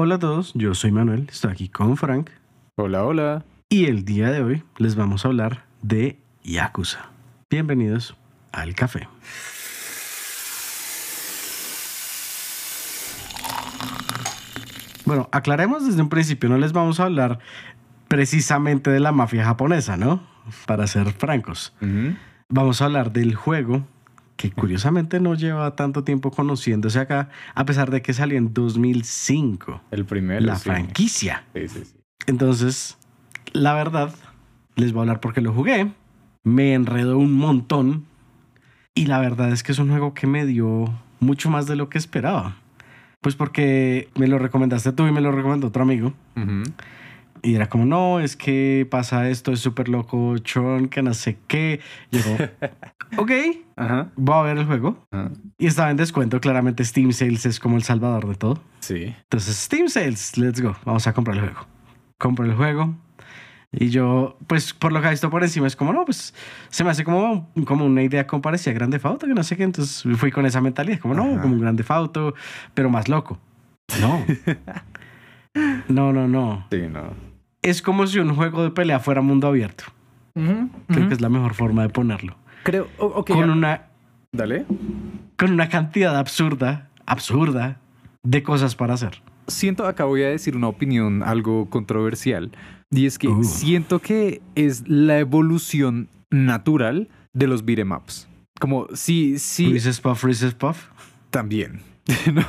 Hola a todos, yo soy Manuel, estoy aquí con Frank Hola, hola. y el día de hoy les vamos a hablar de Yakuza. Bienvenidos al café. Bueno, aclaremos desde un principio, no les vamos a hablar precisamente de la mafia japonesa, ¿no? Para ser francos. Vamos a hablar del juego que curiosamente no lleva tanto tiempo conociéndose acá, a pesar de que salió en 2005, El primero. la sí. franquicia. Sí, sí, sí. Entonces, la verdad, les voy a hablar porque lo jugué, me enredó un montón y la verdad es que es un juego que me dio mucho más de lo que esperaba. Pues porque me lo recomendaste tú y me lo recomendó otro amigo. Y era como, no, es que pasa esto, es súper loco, chon, que no sé qué. Yo, ok, Ajá. voy a ver el juego. Ajá. Y estaba en descuento, claramente Steam Sales es como el salvador de todo. Sí. Entonces, Steam Sales, let's go, vamos a comprar el juego. Compro el juego. Y yo, pues por lo que he visto por encima, es como, no, pues se me hace como, como una idea como parecía Grande Fauto, que no sé qué. Entonces fui con esa mentalidad, como, no, Ajá. como un Grande Fauto, pero más loco. No. no, no, no. Sí, no. Es como si un juego de pelea fuera mundo abierto. Creo que es la mejor forma de ponerlo. Creo. o- ok. Con una, Dale. con una cantidad absurda, absurda, de cosas para hacer. Siento, acá voy a decir una opinión algo controversial. Y es que Uh. siento que es la evolución natural de los beat'em ups. Como si, si Reese's Puff, Reese's Puff. también. No.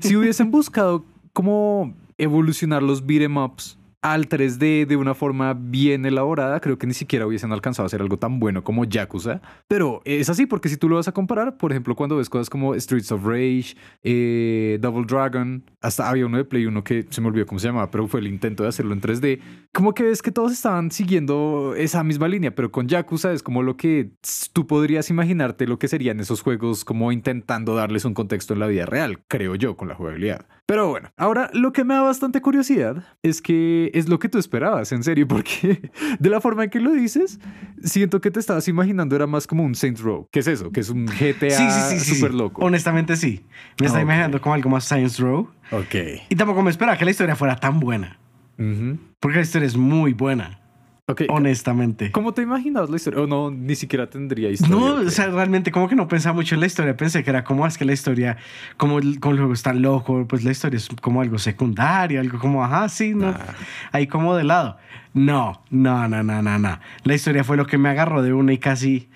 Si hubiesen buscado cómo evolucionar los beat'em ups al 3D de una forma bien elaborada, creo que ni siquiera hubiesen alcanzado a hacer algo tan bueno como Yakuza. Pero es así, porque si tú lo vas a comparar, por ejemplo, cuando ves cosas como Streets of Rage, eh, Double Dragon, hasta había uno de Play 1 que se me olvidó cómo se llamaba, pero fue el intento de hacerlo en 3D. Como que ves que todos estaban siguiendo esa misma línea, pero con Yakuza es como lo que tú podrías imaginarte lo que serían esos juegos como intentando darles un contexto en la vida real, creo yo, con la jugabilidad. Pero bueno, ahora lo que me da bastante curiosidad es que es lo que tú esperabas, en serio, porque de la forma en que lo dices, siento que te estabas imaginando era más como un Saints Row. ¿Qué es eso? Que es un GTA Sí, sí, súper loco. Honestamente, sí. Me está Ok. imaginando como algo más Science Row. Ok. Y tampoco me esperaba que la historia fuera tan buena. Porque la historia es muy buena, Ok. honestamente. ¿Cómo te imaginabas la historia? O no, ni siquiera tendría historia. No, o sea, realmente como que no pensaba mucho en la historia. Pensé que era como, "Ah, es que la historia, como el, como el juego es tan loco, pues la historia es como algo secundario, algo como, ajá, sí, no. Nah. Ahí como de lado. No, no, no, no, no, no. La historia fue lo que me agarró de una y casi...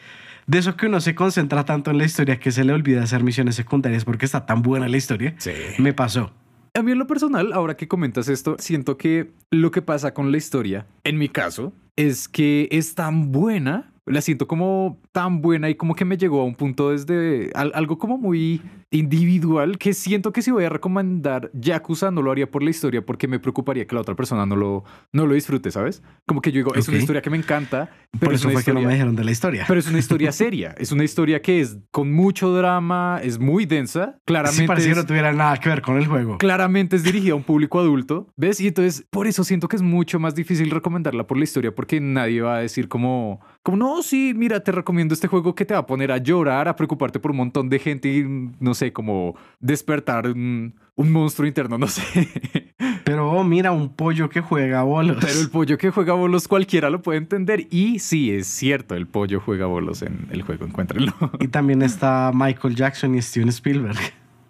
De eso que uno se concentra tanto en la historia que se le olvida hacer misiones secundarias porque está tan buena la historia. Sí. Me pasó. A mí en lo personal, ahora que comentas esto, siento que lo que pasa con la historia, en mi caso, es que es tan buena, la siento como tan buena y como que me llegó a un punto desde al- algo como muy individual que siento que si voy a recomendar Yakuza no lo haría por la historia porque me preocuparía que la otra persona no lo, no lo disfrute, ¿sabes? Como que yo digo, es una historia que me encanta, pero Por es eso fue que no me dijeron de la historia. pero es una historia seria, es una historia que es con mucho drama, es muy densa, claramente Sí, parecía que no tuviera nada que ver con el juego. claramente es dirigida a un público adulto, ¿ves? Y entonces por eso siento que es mucho más difícil recomendarla por la historia porque nadie va a decir como, como no, sí, mira, te recomiendo este juego que te va a poner a llorar, a preocuparte por un montón de gente y no sé, como despertar un, un monstruo interno, no sé. Pero oh, mira, un pollo que juega bolos. Pero el pollo que juega bolos cualquiera lo puede entender y sí, es cierto, el pollo juega bolos en el juego, encuéntrenlo. Y también está Michael Jackson y Steven Spielberg.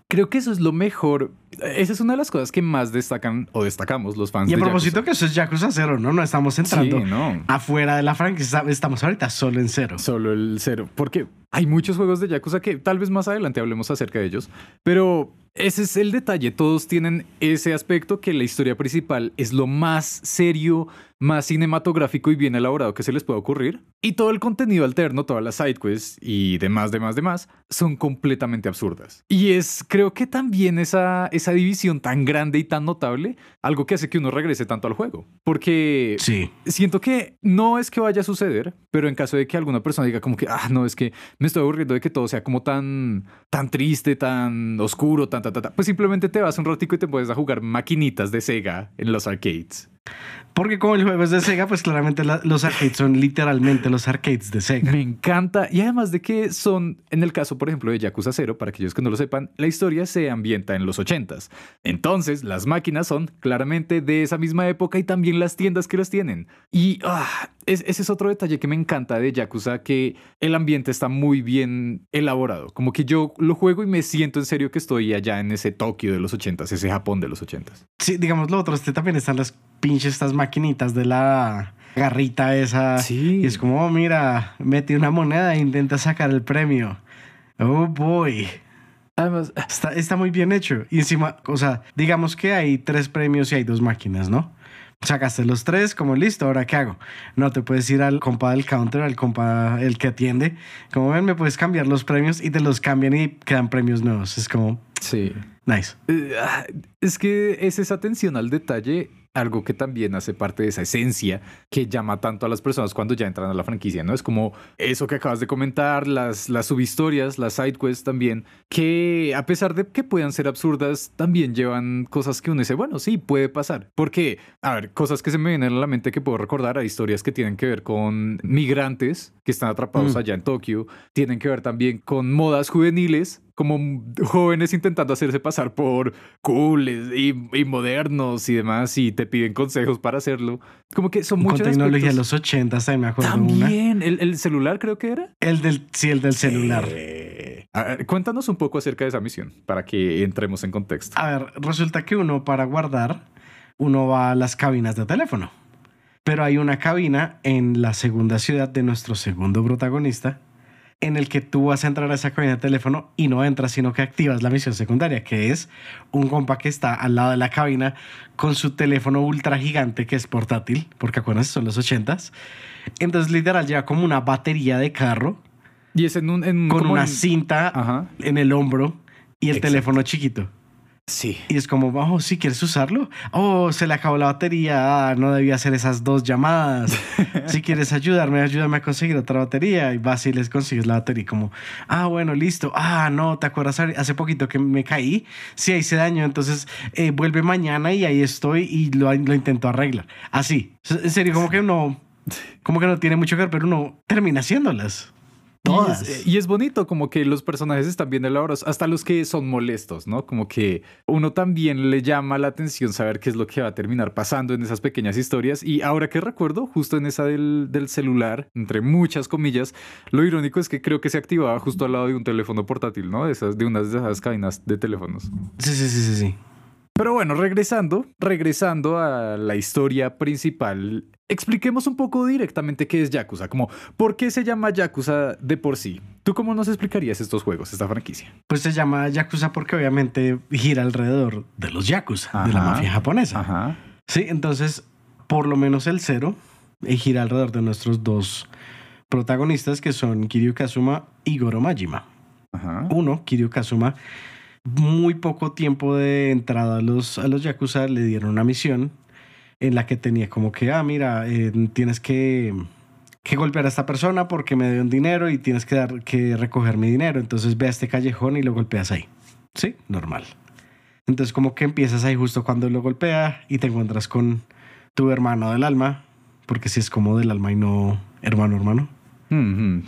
Creo que eso es lo mejor. Esa es una de las cosas que más destacan o destacamos los fans Y a de propósito Yakuza. que eso es Yakuza Zero, ¿no? No estamos entrando Sí, no. afuera de la franquicia. Estamos ahorita solo en cero. Solo el cero. Porque hay muchos juegos de Yakuza que tal vez más adelante hablemos acerca de ellos. Pero ese es el detalle. Todos tienen ese aspecto que la historia principal es lo más serio, más cinematográfico y bien elaborado que se les puede ocurrir. Y todo el contenido alterno, todas las sidequests y demás, demás, demás, son completamente absurdas. Y es, creo que también esa, esa división tan grande y tan notable, algo que hace que uno regrese tanto al juego. Porque Sí. siento que no es que vaya a suceder, pero en caso de que alguna persona diga como que, ah, no, es que me estoy aburriendo de que todo sea como tan, tan triste, tan oscuro, tan, tan, tan, tan", pues simplemente te vas un ratico y te puedes a jugar maquinitas de Sega en los arcades. Porque como el juego es de Sega, pues claramente la- los arcades son literalmente los arcades de Sega. Me encanta. Y además de que son, en el caso, por ejemplo, de Yakuza 0, para aquellos que no lo sepan, la historia se ambienta en los 80s. Entonces, las máquinas son claramente de esa misma época y también las tiendas que las tienen. Y ah, es- ese es otro detalle que me encanta de Yakuza, que el ambiente está muy bien elaborado. Como que yo lo juego y me siento en serio que estoy allá en ese Tokio de los 80s, ese Japón de los 80s. Sí, digamos lo otro, este también están las pinches estas maquinitas de la garrita esa. Sí. Y es como, oh, mira, mete una moneda e intenta sacar el premio. Oh boy. Además, Está, está muy bien hecho. Y encima, o sea, digamos que hay tres premios y hay dos máquinas, ¿no? Sacaste los tres, como listo, ¿ahora qué hago? No te puedes ir al compa del counter, al compa el que atiende. Como ven, me puedes cambiar los premios y te los cambian y quedan premios nuevos. Es como, sí. Nice. Eh, Es que es esa atención al detalle, algo que también hace parte de esa esencia que llama tanto a las personas cuando ya entran a la franquicia, ¿no? Es como eso que acabas de comentar, las, las subhistorias, las sidequests también, que a pesar de que puedan ser absurdas, también llevan cosas que uno dice, bueno, sí, puede pasar. Porque, a ver, cosas que se me vienen a la mente que puedo recordar, hay historias que tienen que ver con migrantes que están atrapados Mm. allá en Tokio, tienen que ver también con modas juveniles como jóvenes intentando hacerse pasar por cool y, y modernos y demás y te piden consejos para hacerlo. Como que son Con muchos tecnología de los 80 también me acuerdo una. También, el, el celular creo que era. El del, sí, el del celular. A ver, cuéntanos un poco acerca de esa misión para que entremos en contexto. A ver, resulta que uno para guardar, uno va a las cabinas de teléfono. Pero hay una cabina en la segunda ciudad de nuestro segundo protagonista en el que tú vas a entrar a esa cabina de teléfono y no entras, sino que activas la misión secundaria, que es un compa que está al lado de la cabina con su teléfono ultra gigante que es portátil, porque acuérdense, son los ochentas. Entonces, literal, lleva como una batería de carro Y es en un... en- con una en- cinta Ajá. en el hombro y el Exacto. teléfono chiquito. Sí. Y es como, oh, sí, ¿quieres usarlo? Oh, se le acabó la batería. Ah, no debía hacer esas dos llamadas. si quieres ayudarme, ayúdame a conseguir otra batería. Y vas y les consigues la batería. Como, ah, bueno, listo. Ah, no, ¿te acuerdas hace poquito que me caí? Sí, ahí se dañó. Entonces, eh, vuelve mañana y ahí estoy y lo, lo intento arreglar. Así. En serio, como que no, como que no tiene mucho que ver, pero uno termina haciéndolas. Todas. Y es, y es bonito como que los personajes están bien elaborados, hasta los que son molestos, ¿no? Como que uno también le llama la atención saber qué es lo que va a terminar pasando en esas pequeñas historias. Y ahora que recuerdo, justo en esa del, del celular, entre muchas comillas, lo irónico es que creo que se activaba justo al lado de un teléfono portátil, ¿no? De, esas, de unas de esas cabinas de teléfonos. Sí, sí, sí, sí, sí. Pero bueno, regresando, regresando a la historia principal, expliquemos un poco directamente qué es Yakuza, como por qué se llama Yakuza de por sí. ¿Tú cómo nos explicarías estos juegos, esta franquicia? Pues se llama Yakuza porque obviamente gira alrededor de los Yakuza, de la mafia japonesa. Ajá. Sí, entonces, por lo menos el cero eh, gira alrededor de nuestros dos protagonistas que son Kiryu Kazuma y Goro Majima. Ajá. Uno, Kiryu Kazuma, muy poco tiempo de entrada a los, a los Yakuza le dieron una misión en la que tenía como que, ah, mira, eh, tienes que, que golpear a esta persona porque me dio un dinero y tienes que, dar, que recoger mi dinero. Entonces ve a este callejón y lo golpeas ahí. Sí, normal. Entonces como que empiezas ahí justo cuando lo golpea y te encuentras con tu hermano del alma, porque si es como del alma y no hermano hermano.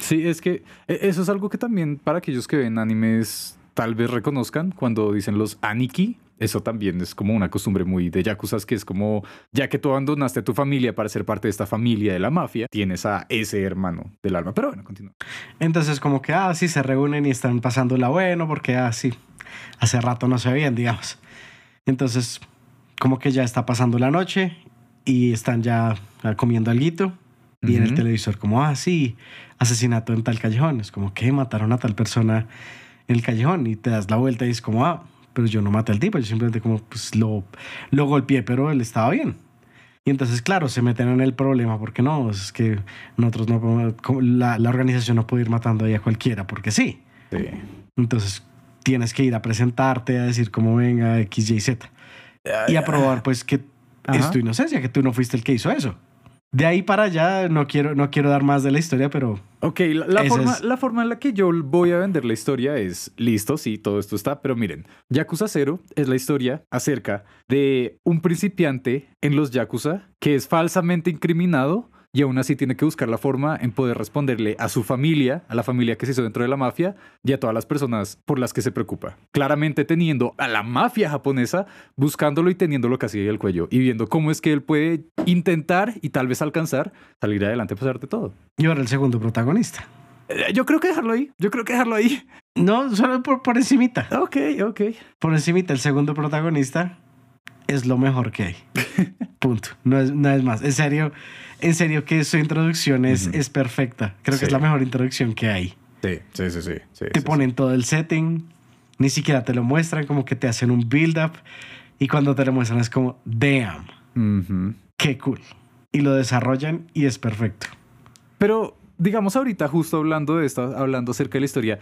Sí, es que eh, eso es algo que también para aquellos que ven animes tal vez reconozcan cuando dicen los aniki. Eso también es como una costumbre muy de yakuzas que es como, ya que tú abandonaste a tu familia para ser parte de esta familia de la mafia, tienes a ese hermano del alma. Pero bueno, continúa. Entonces como que, ah, sí, se reúnen y están pasándola bueno porque, ah, sí, hace rato no se veían, digamos. Entonces, como que ya está pasando la noche y están ya ah, comiendo alguito y en el televisor como, ah, sí, asesinato en tal callejón. Es como que mataron a tal persona en el callejón y te das la vuelta y es como, ah, pero yo no maté al tipo, yo simplemente como, pues lo, lo golpeé, pero él estaba bien. Y entonces, claro, se meten en el problema porque no, es que nosotros no podemos, la, la organización no puede ir matando ahí a cualquiera porque sí. Sí. Entonces tienes que ir a presentarte, a decir cómo venga X, Y, Z. Y a probar pues que es tu inocencia, que tú no fuiste el que hizo eso. De ahí para allá no quiero, no quiero dar más de la historia, pero Ok, la, forma, es- la forma en la que yo voy a vender la historia es, listo, sí, todo esto está, pero miren, Yakuza 0 es la historia acerca de un principiante en los Yakuza que es falsamente incriminado y aún así tiene que buscar la forma en poder responderle a su familia, a la familia que se hizo dentro de la mafia y a todas las personas por las que se preocupa. Claramente teniendo a la mafia japonesa buscándolo y teniéndolo casi al cuello y viendo cómo es que él puede intentar y tal vez alcanzar salir adelante a pesar de todo. yo era el segundo protagonista. Eh, Yo creo que dejarlo ahí. Yo creo que dejarlo ahí. No, solo por, por encimita. Ok, ok. Por encimita, el segundo protagonista es lo mejor que hay. Punto. No es, no es más. En serio, en serio que su introducción es, es perfecta. Creo Sí. que es la mejor introducción que hay. Sí, sí, sí, sí. sí, te sí, ponen todo el setting, ni siquiera te lo muestran, como que te hacen un build-up y cuando te lo muestran es como, damn, qué cool. Y lo desarrollan y es perfecto. Pero, digamos ahorita, justo hablando de esto, hablando acerca de la historia,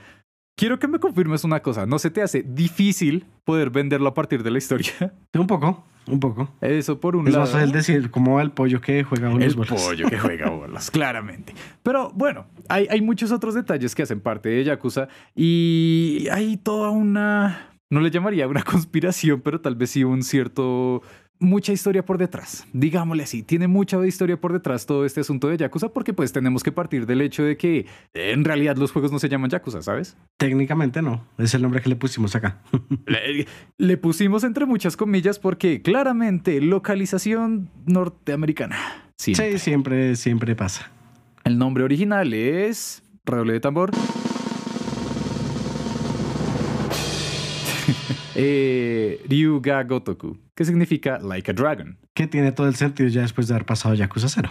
quiero que me confirmes una cosa. ¿No se te hace difícil poder venderlo a partir de la historia? Un poco, un poco. Eso por un Es lado. más fácil decir cómo va el pollo que juega unos El bolas. pollo que juega bolas, claramente. Pero bueno, hay, hay muchos otros detalles que hacen parte de Yakuza y hay toda una, no le llamaría una conspiración, pero tal vez sí un cierto, mucha historia por detrás. Digámosle así, tiene mucha historia por detrás todo este asunto de Yakuza porque pues tenemos que partir del hecho de que en realidad los juegos no se llaman Yakuza, ¿sabes? Técnicamente no, es el nombre que le pusimos acá. Le, le pusimos entre muchas comillas porque claramente localización norteamericana. Sí. sí, siempre, siempre pasa. El nombre original es. Redoble de tambor. Eh, Ryuga Gotoku, que significa like a dragon. Que tiene todo el sentido ya después de haber pasado Yakuza 0.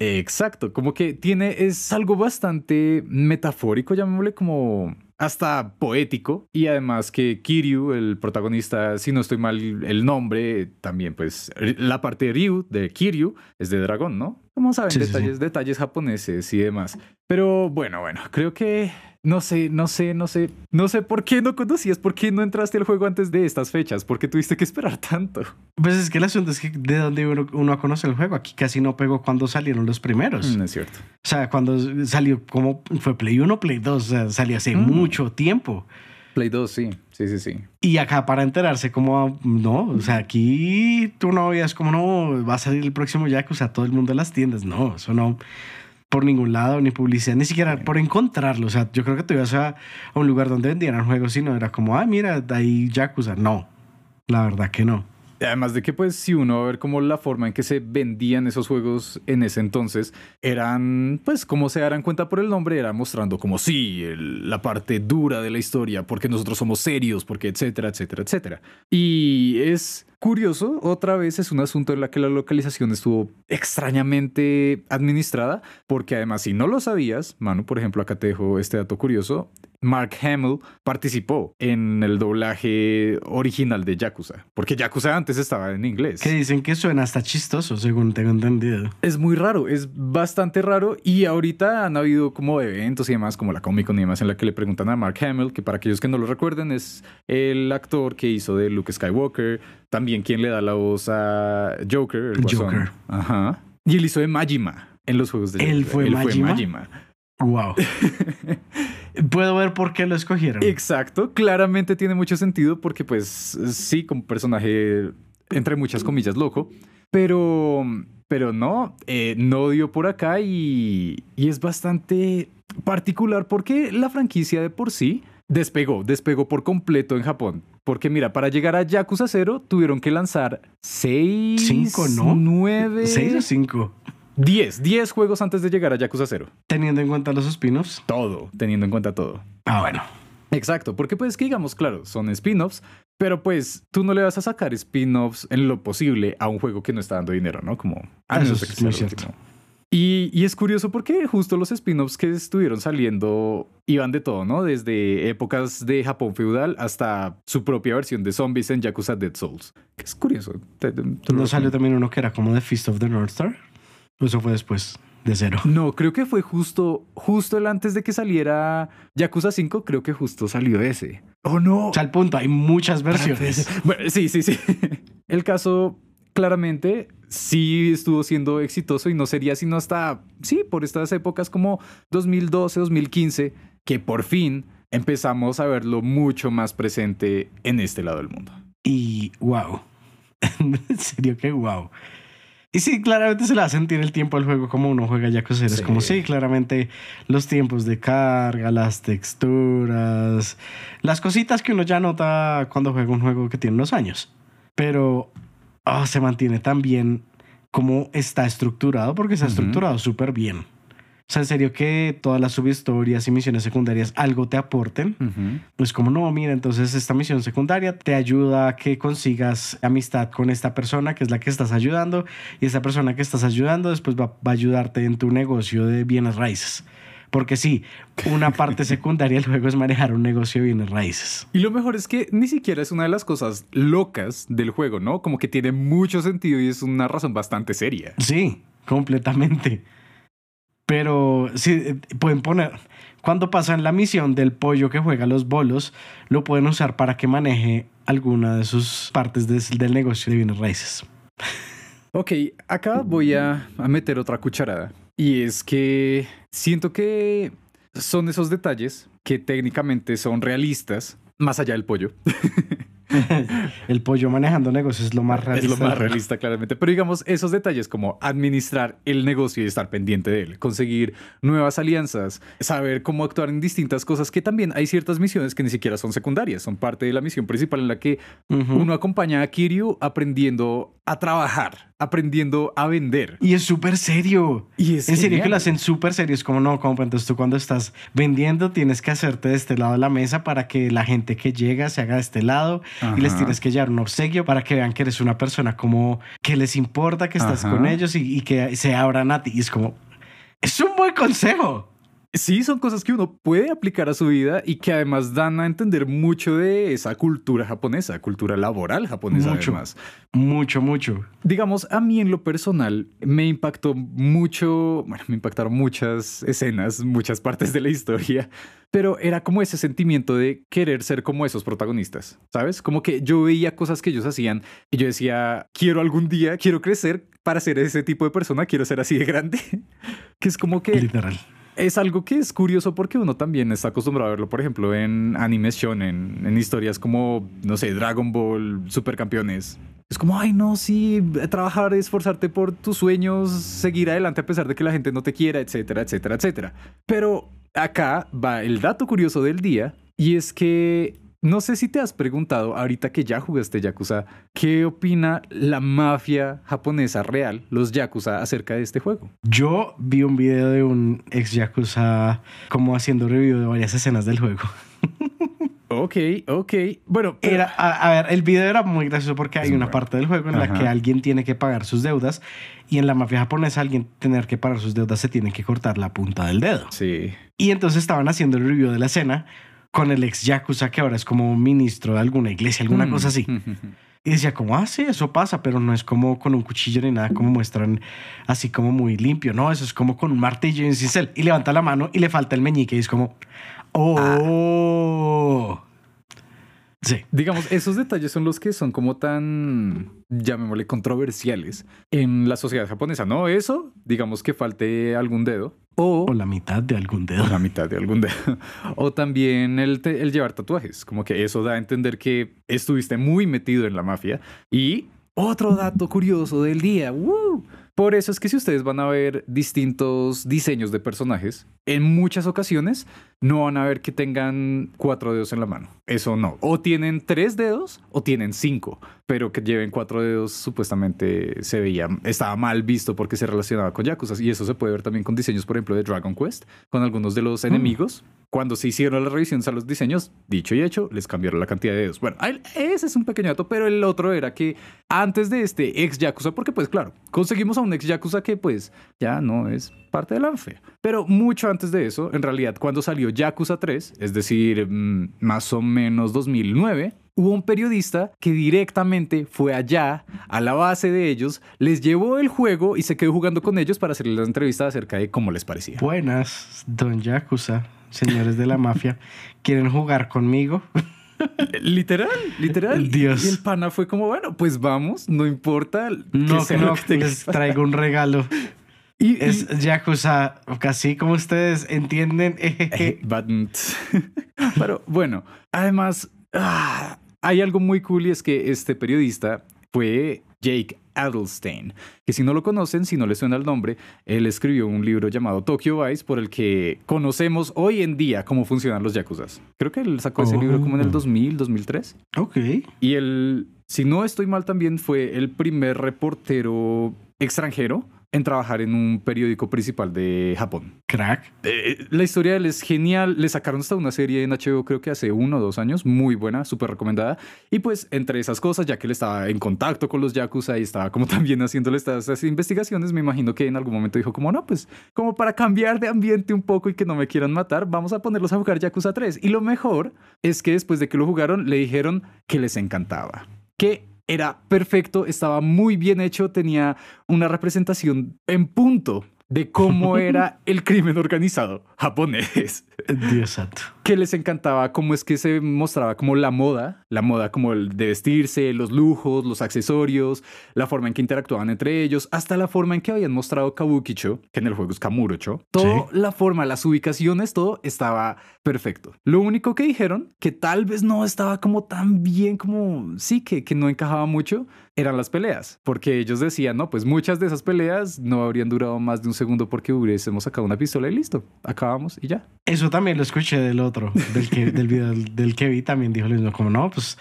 Exacto, como que tiene, es algo bastante metafórico, llamémosle como hasta poético. Y además que Kiryu, el protagonista, si no estoy mal el nombre, también pues la parte de Ryu, de Kiryu, es de dragón, ¿no? Como saben, Sí, sí, detalles, detalles japoneses y demás. Pero bueno, bueno, creo que no sé, no sé, no sé, no sé por qué no conocías, por qué no entraste al juego antes de estas fechas, por qué tuviste que esperar tanto. Pues es que el asunto es que de donde uno, uno conoce el juego, aquí casi no pegó cuando salieron los primeros. No es cierto. O sea, cuando salió, como fue Play 1, Play 2, o sea, salió hace Mm. mucho tiempo. Play 2, sí, sí, sí, sí. Y acá para enterarse como, no, o sea, aquí tú no veías como, no, va a salir el próximo Yakuza, todo el mundo en las tiendas. No, eso no, por ningún lado, ni publicidad, ni siquiera por encontrarlo. O sea, yo creo que te ibas a, a un lugar donde vendieran juegos y no era como, ah, mira, ahí Yakuza. No, la verdad que no. Además de que, pues, si uno va a ver como la forma en que se vendían esos juegos en ese entonces, eran, pues, como se darán cuenta por el nombre, era mostrando como, sí, el- la parte dura de la historia, porque nosotros somos serios, porque etcétera, etcétera, etcétera. Y es curioso, otra vez es un asunto en la que la localización estuvo extrañamente administrada, porque además, si no lo sabías, Manu, por ejemplo, acá te dejo este dato curioso, Mark Hamill participó en el doblaje original de Yakuza, porque Yakuza antes estaba en inglés. Que dicen que suena hasta chistoso, según tengo entendido. Es muy raro, es bastante raro y ahorita han habido como eventos y demás, como la Comic Con y demás, en la que le preguntan a Mark Hamill, que para aquellos que no lo recuerden es el actor que hizo de Luke Skywalker, también quien le da la voz a Joker, el. Joker. Ajá. Y él hizo de Majima en los juegos de ¿Él fue Majima? Majima. Wow. Puedo ver por qué lo escogieron. Exacto, claramente tiene mucho sentido porque pues sí, como personaje entre muchas comillas loco, pero pero no, eh, no dio por acá y, y es bastante particular porque la franquicia de por sí despegó, despegó por completo en Japón. Porque mira, para llegar a Yakuza 0 tuvieron que lanzar 6, Cinco, ¿no? 9, ¿Seis o cinco? 10, 10 juegos antes de llegar a Yakuza 0. Teniendo en cuenta los spin-offs. Todo, teniendo en cuenta todo. Ah, bueno. Exacto, porque pues que digamos, claro, son spin-offs, pero pues tú no le vas a sacar spin-offs en lo posible a un juego que no está dando dinero, ¿no? Como a Eso menos de es muy cierto. último. Y, y es curioso porque justo los spin-offs que estuvieron saliendo iban de todo, ¿no? Desde épocas de Japón feudal hasta su propia versión de zombies en Yakuza Dead Souls. Que es curioso. Te- te- ¿No salió también uno que era como The Feast of the North Star? ¿O Eso fue después de cero. No, creo que fue justo, justo el antes de que saliera Yakuza 5, creo que justo salió ese. ¡Oh, no! O sea, al punto, hay muchas versiones. Bueno, sí, sí, sí. El caso, claramente, sí estuvo siendo exitoso y no sería sino hasta, sí, por estas épocas como 2012, 2015, que por fin empezamos a verlo mucho más presente en este lado del mundo. Y wow. en serio que wow. Y sí, claramente se le va a sentir el tiempo al juego como uno juega Yakuza Es como, sí, claramente los tiempos de carga, las texturas, las cositas que uno ya nota cuando juega un juego que tiene unos años. Pero ah, se mantiene tan bien como está estructurado, porque está estructurado súper bien. O sea, en serio que todas las subhistorias y misiones secundarias algo te aporten. Pues como no, mira, entonces esta misión secundaria te ayuda a que consigas amistad con esta persona que es la que estás ayudando y esa persona que estás ayudando después va, a ayudarte en tu negocio de bienes raíces. Porque sí, una parte secundaria del juego es manejar un negocio de bienes raíces. Y lo mejor es que ni siquiera es una de las cosas locas del juego, ¿no? Como que tiene mucho sentido y es una razón bastante seria. Sí, completamente. Pero sí, eh, pueden poner, cuando pasan la misión del pollo que juega los bolos, lo pueden usar para que maneje alguna de sus partes del negocio de bienes raíces. Ok, acá voy a, a meter otra cucharada. Y es que siento que son esos detalles que técnicamente son realistas, más allá del pollo. el pollo manejando negocios es lo más realista. Es lo más realista, claramente. Pero digamos, esos detalles como administrar el negocio y estar pendiente de él, conseguir nuevas alianzas, saber cómo actuar en distintas cosas, que también hay ciertas misiones que ni siquiera son secundarias, son parte de la misión principal en la que uno acompaña a Kiryu aprendiendo a trabajar, aprendiendo a vender. Y es súper serio. Y es en serio que lo hacen súper serio. Es como, no, como entonces tú cuando estás vendiendo tienes que hacerte de este lado de la mesa para que la gente que llega se haga de este lado y les tienes que llevar un obsequio para que vean que eres una persona como que les importa que estás con ellos y, y que se abran a ti. Y es como, es un buen consejo. Sí, son cosas que uno puede aplicar a su vida y que además dan a entender mucho de esa cultura japonesa, cultura laboral japonesa mucho, además. Mucho, mucho. Digamos, a mí en lo personal me impactó mucho, bueno, me impactaron muchas escenas, muchas partes de la historia, pero era como ese sentimiento de querer ser como esos protagonistas, ¿sabes? Como que yo veía cosas que ellos hacían y yo decía, quiero algún día, quiero crecer para ser ese tipo de persona, quiero ser así de grande, que es como que... Literal es algo que es curioso porque uno también está acostumbrado a verlo, por ejemplo, en animación, en, en historias como, no sé, Dragon Ball, Supercampeones. Es como, ay, no, sí, trabajar, esforzarte por tus sueños, seguir adelante a pesar de que la gente no te quiera, etcétera, etcétera, etcétera. Pero acá va el dato curioso del día y es que no sé si te has preguntado, ahorita que ya jugaste Yakuza, ¿qué opina la mafia japonesa real, los Yakuza, acerca de este juego? Yo vi un video de un ex Yakuza como haciendo review de varias escenas del juego. Ok, ok. Bueno, era, a, ver, el video era muy gracioso porque hay una parte del juego en la que alguien tiene que pagar sus deudas y en la mafia japonesa alguien tener que pagar sus deudas se tiene que cortar la punta del dedo. Sí. Y entonces estaban haciendo el review de la escena con el ex Yakuza que ahora es como ministro de alguna iglesia, alguna mm. cosa así. Y decía como, ah, sí, eso pasa, pero no es como con un cuchillo ni nada, como muestran así como muy limpio. No, eso es como con un martillo y un cincel. Y levanta la mano y le falta el meñique y es como, oh. Sí. Digamos, esos detalles son los que son como tan, llamémosle, controversiales en la sociedad japonesa. No eso, digamos que falte algún dedo. O, la mitad de algún dedo. O la mitad de algún dedo. o también el, el llevar tatuajes. Como que eso da a entender que estuviste muy metido en la mafia. Y otro dato curioso del día. Por eso es que si ustedes van a ver distintos diseños de personajes, en muchas ocasiones no van a ver que tengan cuatro dedos en la mano. Eso no. O tienen tres dedos o tienen cinco, pero que lleven cuatro dedos supuestamente se veía, estaba mal visto porque se relacionaba con Yakuza. Y eso se puede ver también con diseños, por ejemplo, de Dragon Quest, con algunos de los mm. Cuando se hicieron las revisiones a los diseños, dicho y hecho, les cambiaron la cantidad de dedos. Bueno, ese es un pequeño dato, pero el otro era que antes de este ex Yakuza, porque pues claro, conseguimos a un ex Yakuza que pues ya no es parte de la. Pero mucho antes de eso, en realidad, cuando salió Yakuza 3, es decir, mm, más o menos 2009, hubo un periodista que directamente fue allá, a la base de ellos, les llevó el juego y se quedó jugando con ellos para hacerles la entrevista acerca de cómo les parecía. Buenas, don Yakuza, señores de la mafia. ¿Quieren jugar conmigo? Literal, literal. Dios. Y el pana fue como, bueno, pues vamos, no importa. No, que no, que les traigo un regalo. Y, y- Es Yakuza, casi como ustedes entienden. Eh, but- Pero bueno, además, ah, hay algo muy cool y es que este periodista fue Jake Adelstein, que si no lo conocen, si no les suena el nombre, él escribió un libro llamado Tokyo Vice por el que conocemos hoy en día cómo funcionan los yakuzas. Creo que él sacó ese Oh. libro como en el 2000, 2003. ok. Y él, si no estoy mal también, fue el primer reportero extranjero en trabajar en un periódico principal de Japón. Crack. Eh, la historia de él es genial. Le sacaron hasta una serie en HBO, creo que hace uno o dos años. Muy buena, súper recomendada. Y pues, entre esas cosas, ya que él estaba en contacto con los Yakuza y estaba como también haciéndole estas, estas investigaciones, me imagino que en algún momento dijo como, no, pues, como para cambiar de ambiente un poco y que no me quieran matar, vamos a ponerlos a jugar Yakuza 3. Y lo mejor es que después de que lo jugaron, le dijeron que les encantaba. Que era perfecto, estaba muy bien hecho, tenía una representación en punto de cómo era el crimen organizado japonés. Dios santo. Que les encantaba cómo es que se mostraba como la moda, la moda como el de vestirse, los lujos, los accesorios, la forma en que interactuaban entre ellos, hasta la forma en que habían mostrado Kabukicho, que en el juego es Kamurocho. Todo, la forma, las ubicaciones, todo estaba perfecto. Lo único que dijeron, que tal vez no estaba como tan bien como, sí, que, que no encajaba mucho, eran las peleas, porque ellos decían, no, pues muchas de esas peleas no habrían durado más de un segundo porque hubiésemos sacado una pistola y listo, acabamos y ya. Eso también lo escuché del otro, del, que, del video del, que vi también dijo lo mismo, como no, pues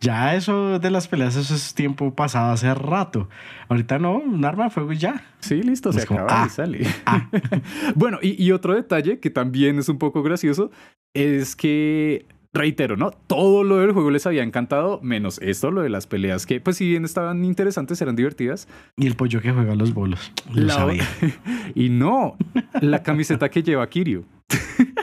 ya eso de las peleas, eso es tiempo pasado hace rato. Ahorita no, un arma de fuego y ya. Sí, listo, se Es como, acaba ah, y sale. ah. bueno, y, y otro detalle que también es un poco gracioso es que, reitero, ¿no? Todo lo del juego les había encantado, menos esto, lo de las peleas que, pues si bien estaban interesantes, eran divertidas. Y el pollo que juega a los bolos. Lo La- sabía. y no, la camiseta que lleva Kiryu.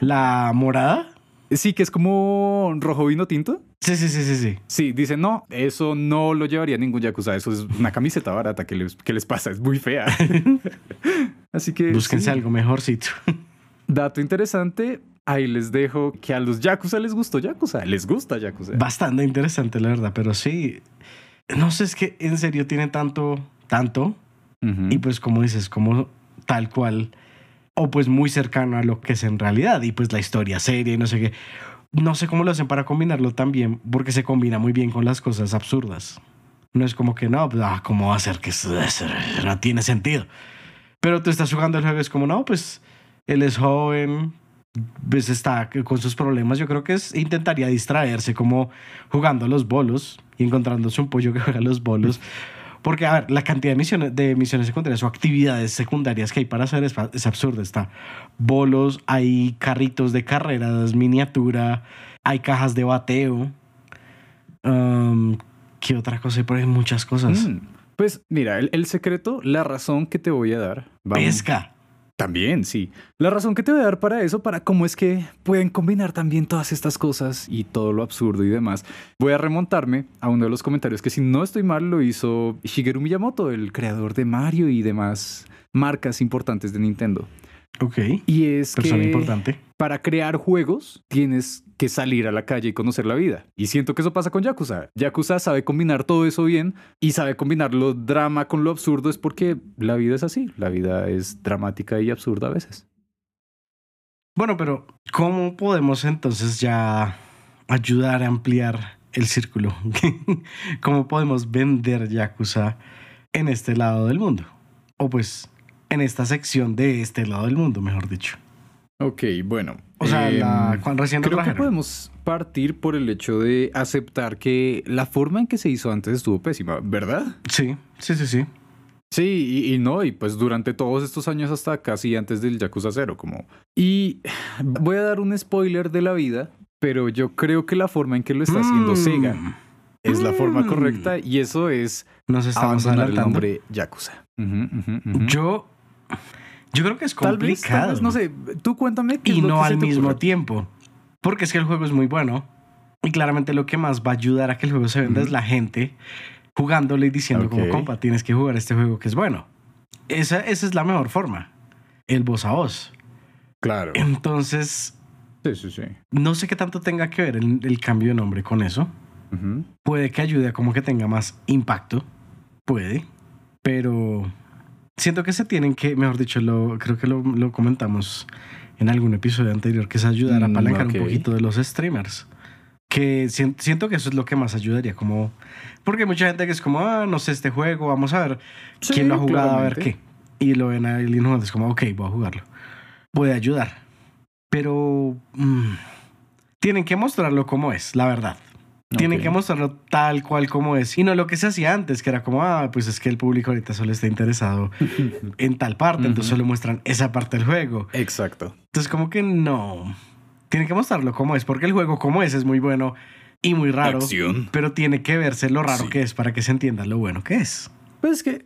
La morada. Sí, que es como rojo vino tinto. Sí, sí, sí, sí, sí. Sí, dice, no, eso no lo llevaría ningún Yakuza, eso es una camiseta barata que les, que les pasa, es muy fea. Así que... Búsquense sí. algo mejorcito. Dato interesante, ahí les dejo que a los Yakuza les gustó Yakuza, les gusta Yakuza. Bastante interesante, la verdad, pero sí. No sé, es que en serio tiene tanto, tanto. Y pues, como dices, como tal cual. O pues muy cercano a lo que es en realidad. Y pues la historia seria y no sé qué. No sé cómo lo hacen para combinarlo tan bien, porque se combina muy bien con las cosas absurdas. No es como que no, pues, ah, ¿cómo va a ser que no tiene sentido? Pero tú estás jugando el juego, es como, no, pues él es joven, pues está con sus problemas. Yo creo que es, intentaría distraerse como jugando a los bolos y encontrándose un pollo que juega a los bolos. Porque, a ver, la cantidad de misiones, de misiones secundarias o actividades secundarias que hay para hacer es, es absurda. Está bolos, hay carritos de carreras, miniatura, hay cajas de bateo. Um, ¿Qué otra cosa? Hay por ahí muchas cosas. Mm, Pues mira, el, el secreto, la razón que te voy a dar. vamos- Pesca. También, sí. La razón que te voy a dar para eso, para cómo es que pueden combinar también todas estas cosas y todo lo absurdo y demás, voy a remontarme a uno de los comentarios que si no estoy mal lo hizo Shigeru Miyamoto, el creador de Mario y demás marcas importantes de Nintendo. Ok. Y es Persona que importante. para crear juegos tienes que salir a la calle y conocer la vida. Y siento que eso pasa con Yakuza. Yakuza sabe combinar todo eso bien y sabe combinar lo drama con lo absurdo es porque la vida es así. La vida es dramática y absurda a veces. Bueno, pero ¿cómo podemos entonces ya ayudar a ampliar el círculo? ¿Cómo podemos vender Yakuza en este lado del mundo? O pues en esta sección de este lado del mundo, mejor dicho. Ok, bueno. O sea, em, la, cuando recién Creo que podemos partir por el hecho de aceptar que la forma en que se hizo antes estuvo pésima, ¿verdad? Sí, sí, sí, sí. Sí, y, y no, y pues durante todos estos años hasta casi antes del Yakuza 0, como... Y voy a dar un spoiler de la vida, pero yo creo que la forma en que lo está haciendo Mm. Sega es la forma Mm. correcta y eso es Nos estamos abandonar el adelantando. nombre Yakuza. Yo, yo creo que es Tal vez, complicado. tal vez, no sé, tú cuéntame. qué es y lo no que al mismo ocurre. tiempo. Porque es que el juego es muy bueno. Y claramente lo que más va a ayudar a que el juego se venda es la gente jugándole y diciendo como, compa, tienes que jugar este juego que es bueno. Esa, esa es la mejor forma. El voz a voz. Claro. Entonces, Sí, sí, sí. No sé qué tanto tenga que ver el, el cambio de nombre con eso. Puede que ayude a como que tenga más impacto. Puede. Pero siento que se tienen que, mejor dicho, lo, creo que lo, lo comentamos en algún episodio anterior, que es ayudar a Mm, apalancar un poquito de los streamers. Que sien- siento que eso es lo que más ayudaría, como... Porque mucha gente que es como, ah, no sé, este juego, vamos a ver Sí, quién lo ha jugado, a ver qué. Y lo ven a alguien jugando, es como, ok, voy a jugarlo. Puede ayudar. Pero... mm, tienen que mostrarlo como es, la verdad. Tienen que mostrarlo tal cual como es. Y no lo que se hacía antes, que era como, ah, pues es que el público ahorita solo está interesado en tal parte, entonces Ujú. solo muestran esa parte del juego. Exacto. Entonces como que no. Tienen que mostrarlo como es, porque el juego como es es muy bueno y muy raro. Acción. Pero tiene que verse lo raro Sí. que es para que se entienda lo bueno que es. Pues es que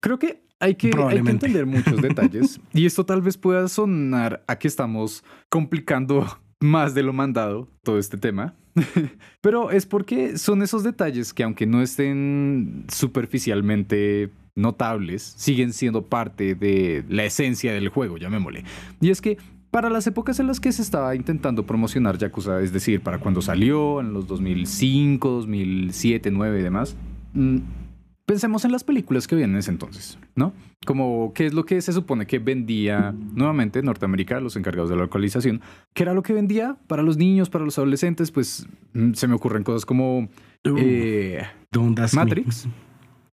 creo que hay que, hay que entender muchos detalles. y esto tal vez pueda sonar a que estamos complicando más de lo mandado todo este tema. Pero es porque son esos detalles que aunque no estén superficialmente notables, siguen siendo parte de la esencia del juego, llamémosle. Y es que para las épocas en las que se estaba intentando promocionar Yakuza, es decir, para cuando salió, en los 2005, 2007, 2009 y demás, mm, pensemos en las películas que habían en ese entonces, ¿no? Como qué es lo que se supone que vendía nuevamente Norteamérica, los encargados de la localización, qué era lo que vendía para los niños, para los adolescentes, pues mm, se me ocurren cosas como eh. Matrix.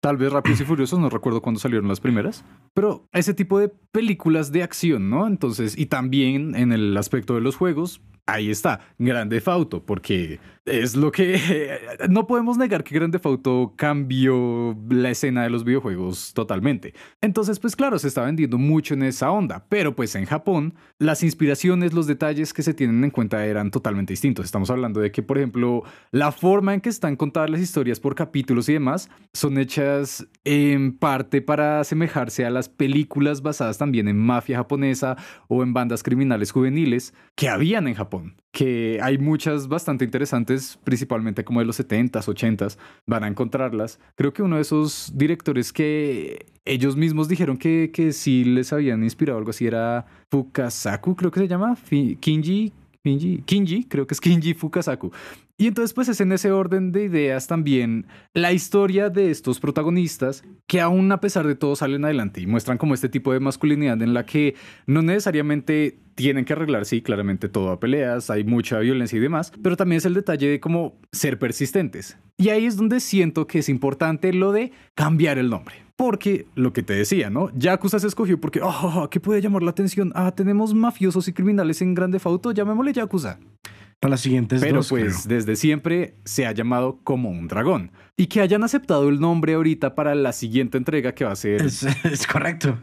Tal vez Rápidos y Furiosos, no recuerdo cuándo salieron las primeras, pero ese tipo de películas de acción, ¿no? Entonces, y también en el aspecto de los juegos, ahí está, Grande Fauto, porque es lo que... No podemos negar que Grande Fauto cambió la escena de los videojuegos totalmente. Entonces, pues claro, se está vendiendo mucho en esa onda, pero pues en Japón, las inspiraciones, los detalles que se tienen en cuenta eran totalmente distintos. Estamos hablando de que, por ejemplo, la forma en que están contadas las historias por capítulos y demás son hechas en parte para asemejarse a las películas basadas también en mafia japonesa o en bandas criminales juveniles que habían en Japón. Que hay muchas bastante interesantes, principalmente como de los 70s, 80s, van a encontrarlas. Creo que uno de esos directores que ellos mismos dijeron que, que sí les habían inspirado algo así era Fukasaku, creo que se llama, Kinji, Kinji, Kinji, creo que es Kinji Fukasaku. Y entonces pues es en ese orden de ideas también la historia de estos protagonistas que aún a pesar de todo salen adelante y muestran como este tipo de masculinidad en la que no necesariamente tienen que arreglar, sí, claramente todo a peleas, hay mucha violencia y demás, pero también es el detalle de cómo ser persistentes. Y ahí es donde siento que es importante lo de cambiar el nombre. Porque lo que te decía, ¿no? Yakuza se escogió porque, oh, ¿qué puede llamar la atención? Ah, tenemos mafiosos y criminales en Grande Fauto, llamémosle Yakuza. Para las siguientes Pero dos, pues creo. desde siempre se ha llamado como un dragón. Y que hayan aceptado el nombre ahorita para la siguiente entrega que va a ser... Es, es correcto.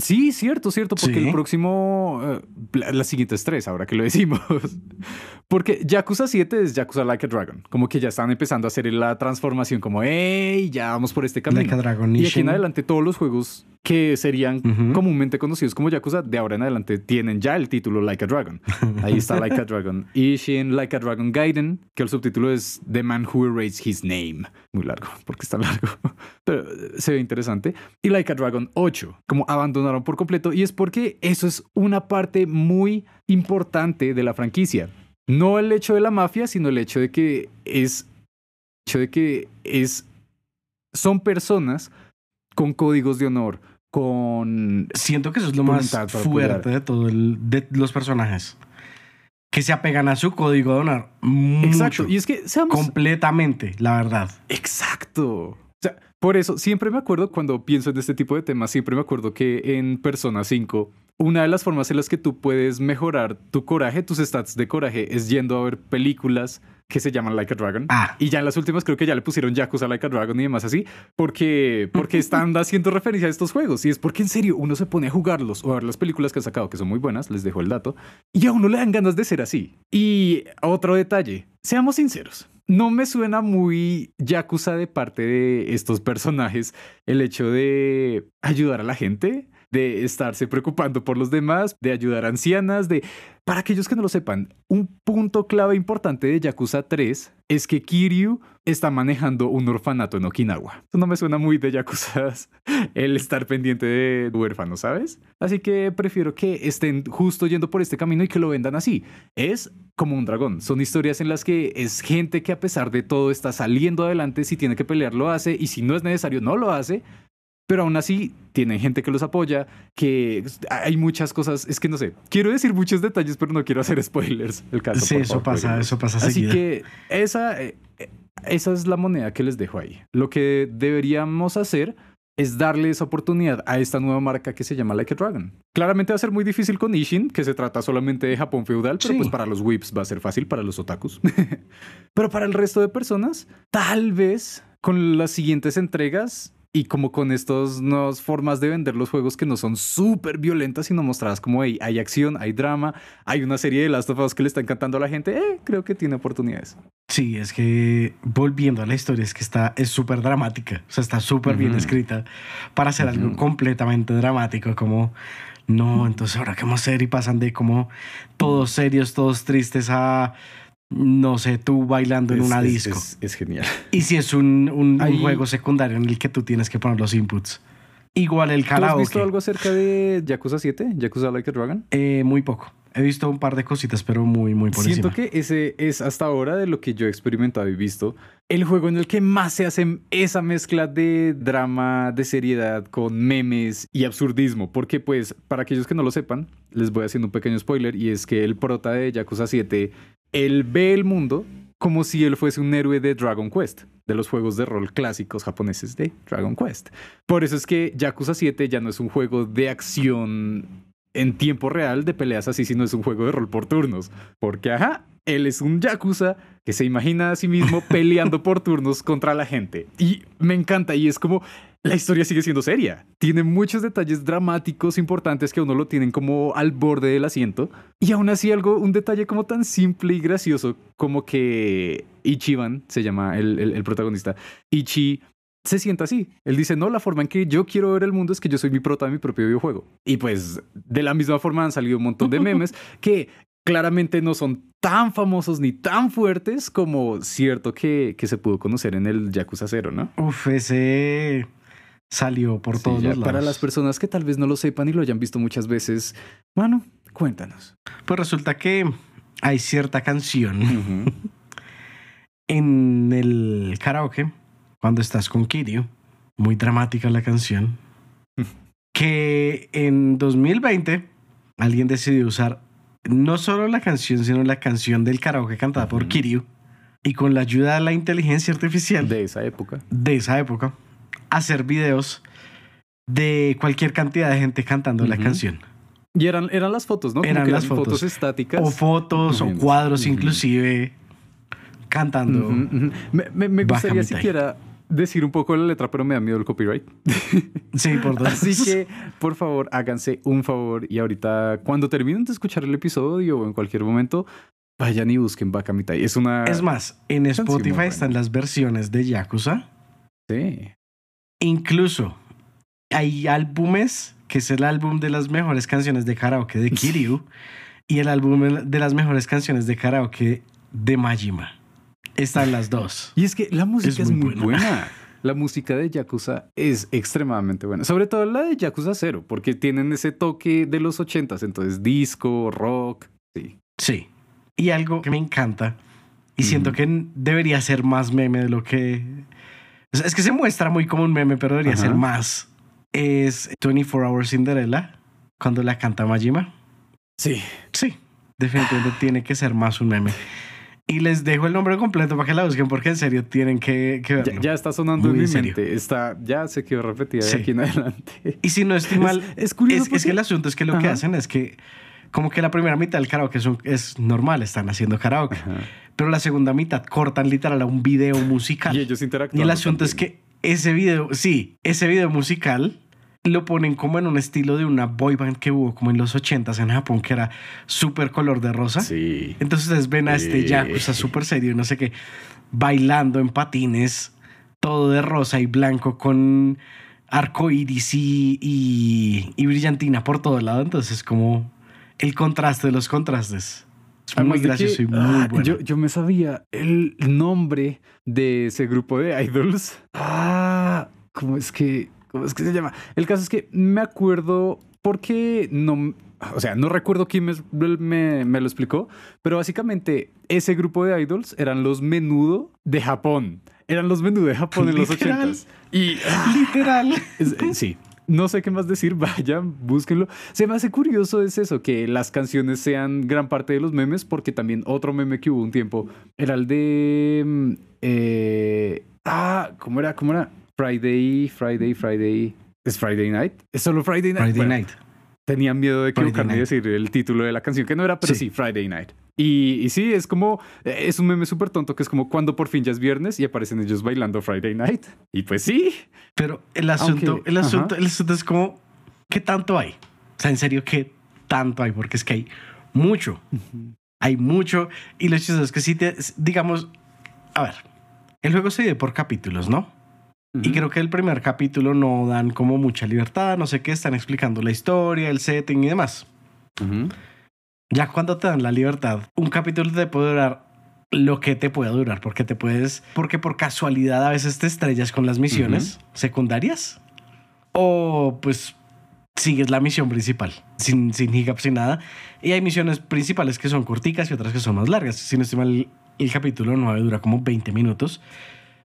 Sí, cierto, cierto, porque Sí. el próximo... eh, la- las siguientes tres, ahora que lo decimos. porque Yakuza 7 es Yakuza Like a Dragon. Como que ya están empezando a hacer la transformación como, ¡Ey! Ya vamos por este camino. Like a Dragon y aquí en adelante todos los juegos que serían comúnmente conocidos como Yakuza, de ahora en adelante tienen ya el título Like a Dragon. Ahí está Like a Dragon. Ishin, Like a Dragon Gaiden, que el subtítulo es The Man Who Erased His Name. Muy largo, porque está largo. Pero eh, se ve interesante. Y Like a Dragon 8, como abandonaron por completo. Y es porque eso es una parte muy importante de la franquicia. No el hecho de la mafia, sino el hecho de que es... Hecho de que es... Son personas con códigos de honor, con Siento que eso es lo más fuerte de todo el, de los personajes. Que se apegan a su código de honor. Mucho. Exacto. Y es que seamos. Completamente, la verdad. Exacto. O sea, por eso siempre me acuerdo cuando pienso en este tipo de temas, siempre me acuerdo que en Persona 5, una de las formas en las que tú puedes mejorar tu coraje, tus stats de coraje, es yendo a ver películas que se llaman Like a Dragon. Ah. Y ya en las últimas creo que ya le pusieron Yakuza Like a Dragon y demás así, porque, porque están haciendo referencia a estos juegos. Y es porque en serio uno se pone a jugarlos o a ver las películas que han sacado, que son muy buenas, les dejo el dato, y a uno le dan ganas de ser así. Y otro detalle, seamos sinceros. No me suena muy Yakuza de parte de estos personajes el hecho de ayudar a la gente. De estarse preocupando por los demás, de ayudar a ancianas, de... Para aquellos que no lo sepan, un punto clave importante de Yakuza 3 es que Kiryu está manejando un orfanato en Okinawa. Eso no me suena muy de Yakuza el estar pendiente de huérfanos, ¿sabes? Así que prefiero que estén justo yendo por este camino y que lo vendan así. Es como un dragón. Son historias en las que es gente que a pesar de todo está saliendo adelante. Si tiene que pelear, lo hace. Y si no es necesario, no lo hace pero aún así tienen gente que los apoya, que hay muchas cosas, es que no sé, quiero decir muchos detalles, pero no quiero hacer spoilers. El caso, sí, eso pasa, eso pasa. Así que esa, eh, esa es la moneda que les dejo ahí. Lo que deberíamos hacer es darle esa oportunidad a esta nueva marca que se llama Like a Dragon. Claramente va a ser muy difícil con Ishin, que se trata solamente de Japón feudal, pero pues para los whips va a ser fácil, para los otakus. pero para el resto de personas, tal vez con las siguientes entregas y como con estas nuevas formas de vender los juegos que no son súper violentas, sino mostradas como hey, hay acción, hay drama, hay una serie de Last of Us que le está encantando a la gente, eh, creo que tiene oportunidades. Sí, es que volviendo a la historia, es que está, es súper dramática, o sea, está súper bien escrita para hacer algo completamente dramático, como, no, entonces ahora qué vamos a hacer y pasan de como todos serios, todos tristes a no sé, tú bailando en una disco. Es, genial. Y si es un, un, juego secundario en el que tú tienes que poner los inputs. Igual el karaoke. ¿Has visto algo acerca de Yakuza 7? ¿Yakuza Like a Dragon? Eh, muy poco. He visto un par de cositas, pero muy, muy por Siento que ese es hasta ahora de lo que yo he experimentado y visto el juego en el que más se hace esa mezcla de drama, de seriedad, con memes y absurdismo. Porque, pues, para aquellos que no lo sepan, les voy haciendo un pequeño spoiler y es que el prota de Yakuza 7 él ve el mundo como si él fuese un héroe de Dragon Quest, de los juegos de rol clásicos japoneses de Dragon Quest. Por eso es que Yakuza 7 ya no es un juego de acción en tiempo real de peleas así, sino es un juego de rol por turnos. Porque, ajá, él es un Yakuza que se imagina a sí mismo peleando por turnos contra la gente. Y me encanta, y es como la historia sigue siendo seria. Tiene muchos detalles dramáticos importantes que a uno lo tienen como al borde del asiento. Y aún así algo, un detalle como tan simple y gracioso como que Ichiban, se llama el, el, protagonista, Ichi se sienta así. Él dice, no, la forma en que yo quiero ver el mundo es que yo soy mi prota de mi propio videojuego. Y pues de la misma forma han salido un montón de memes que claramente no son tan famosos ni tan fuertes como cierto que, que se pudo conocer en el Yakuza 0, ¿no? Uf, ese salió por todos lados. Para las personas que tal vez no lo sepan y lo hayan visto muchas veces, bueno, cuéntanos. Pues resulta que hay cierta canción en el karaoke, cuando estás con Kirio, muy dramática la canción, que en 2020 alguien decidió usar no solo la canción, sino la canción del karaoke cantada por Kiryu. Y con la ayuda de la inteligencia artificial. De esa época. De esa época hacer videos de cualquier cantidad de gente cantando la canción. Y eran, eran las fotos, ¿no? eran las fotos. estáticas. O fotos o cuadros inclusive cantando. Me, me, gustaría siquiera decir un poco la letra, pero me da miedo el copyright. Sí, por dos. Así que, por favor, háganse un favor y ahorita, cuando terminen de escuchar el episodio o en cualquier momento, vayan y busquen Bakamitai. Es una... Es más, en Spotify están las versiones de Yakuza. Sí. Incluso hay álbumes, que es el álbum de las mejores canciones de karaoke de Kiryu y el álbum de las mejores canciones de karaoke de Majima. Están las dos. Y es que la música es, muy, buena. La música de Yakuza es extremadamente buena. Sobre todo la de Yakuza 0, porque tienen ese toque de los ochentas. Entonces, disco, rock. Sí. Sí. Y algo que me encanta, y siento que debería ser más meme de lo que es que se muestra muy como un meme, pero debería ser más. Es 24 Hours Cinderella, cuando la canta Majima. Sí. Sí, definitivamente tiene que ser más un meme. Y les dejo el nombre completo para que la busquen, porque en serio tienen que, que verlo. Ya, está sonando en mi mente. Está, ya se quedó repetida de aquí en adelante. Y si no estoy mal, es, curioso. Es, que el asunto es que lo que hacen es que, como que la primera mitad del karaoke es, es normal, están haciendo karaoke pero la segunda mitad cortan literal a un video musical. Y ellos interactúan. Y el asunto es que ese video, sí, ese video musical lo ponen como en un estilo de una boy band que hubo como en los 80s en Japón, que era súper color de rosa. Sí. Entonces ustedes ven a este Yakuza súper serio, no sé qué, bailando en patines, todo de rosa y blanco con arco iris y, y, y brillantina por todo lado. Entonces es como el contraste de los contrastes. Es muy Además gracioso que, y muy ah, bueno. Yo, yo me sabía el nombre de ese grupo de idols. Ah, ¿cómo es que, cómo es que se llama? El caso es que me acuerdo porque no, o sea, no recuerdo quién me, me- me lo explicó, pero básicamente ese grupo de idols eran los menudo de Japón. Eran los menudo de Japón en los. 80 Y ah, Literal. es- eh, sí. No sé qué más decir, vayan, búsquenlo. Se me hace curioso es eso, que las canciones sean gran parte de los memes, porque también otro meme que hubo un tiempo era el de... mm, eh, ah, ¿cómo era? ¿Cómo era? Friday, Friday, Friday. ¿Es Friday Night? ¿Es solo Friday Night? Friday Bueno, Night. Tenía miedo de equivocarme y decir el título de la canción, que no era, pero sí, Sí. Friday Night. Y, y sí, es como, eh, es un meme súper tonto que es como cuando por fin ya es viernes y aparecen ellos bailando Friday Night. Y pues sí, Pero el asunto, Aunque- el asunto, el asunto es como, ¿qué tanto hay? O sea, en serio, ¿qué tanto hay? Porque es que hay mucho. Hay mucho. Y lo chistoso es que si te, digamos, a ver, el juego se divide por capítulos, ¿no? Y Ujú. creo que el primer capítulo no dan como mucha libertad, no sé qué, están explicando la historia, el setting y demás. Ujú. Ya cuando te dan la libertad, un capítulo te puede durar lo que te pueda durar, porque te puedes, porque por casualidad a veces te estrellas con las misiones secundarias o pues sigues la misión principal sin, sin hiccups sin nada. Y hay misiones principales que son corticas y otras que son más largas. Si no estoy mal, el, el capítulo 9 dura como 20 minutos.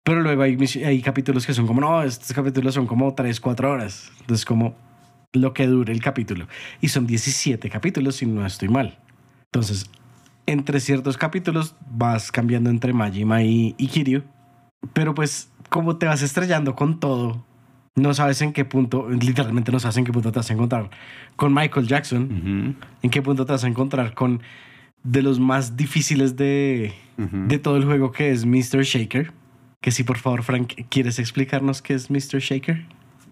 Pero luego hay, capítulos que son como, no, estos capítulos son como 3, 4 horas. Entonces, como lo que dure el capítulo. Y son 17 capítulos, si no estoy mal. Entonces, entre ciertos capítulos vas cambiando entre Majima y, y Kiryu. Pero pues, como te vas estrellando con todo, no sabes en qué punto, literalmente no sabes en qué punto te vas a encontrar con Michael Jackson, en qué punto te vas a encontrar con de los más difíciles de, de todo el juego, que es Mr. Shaker. Que sí, por favor, Frank, ¿quieres explicarnos qué es Mr. Shaker?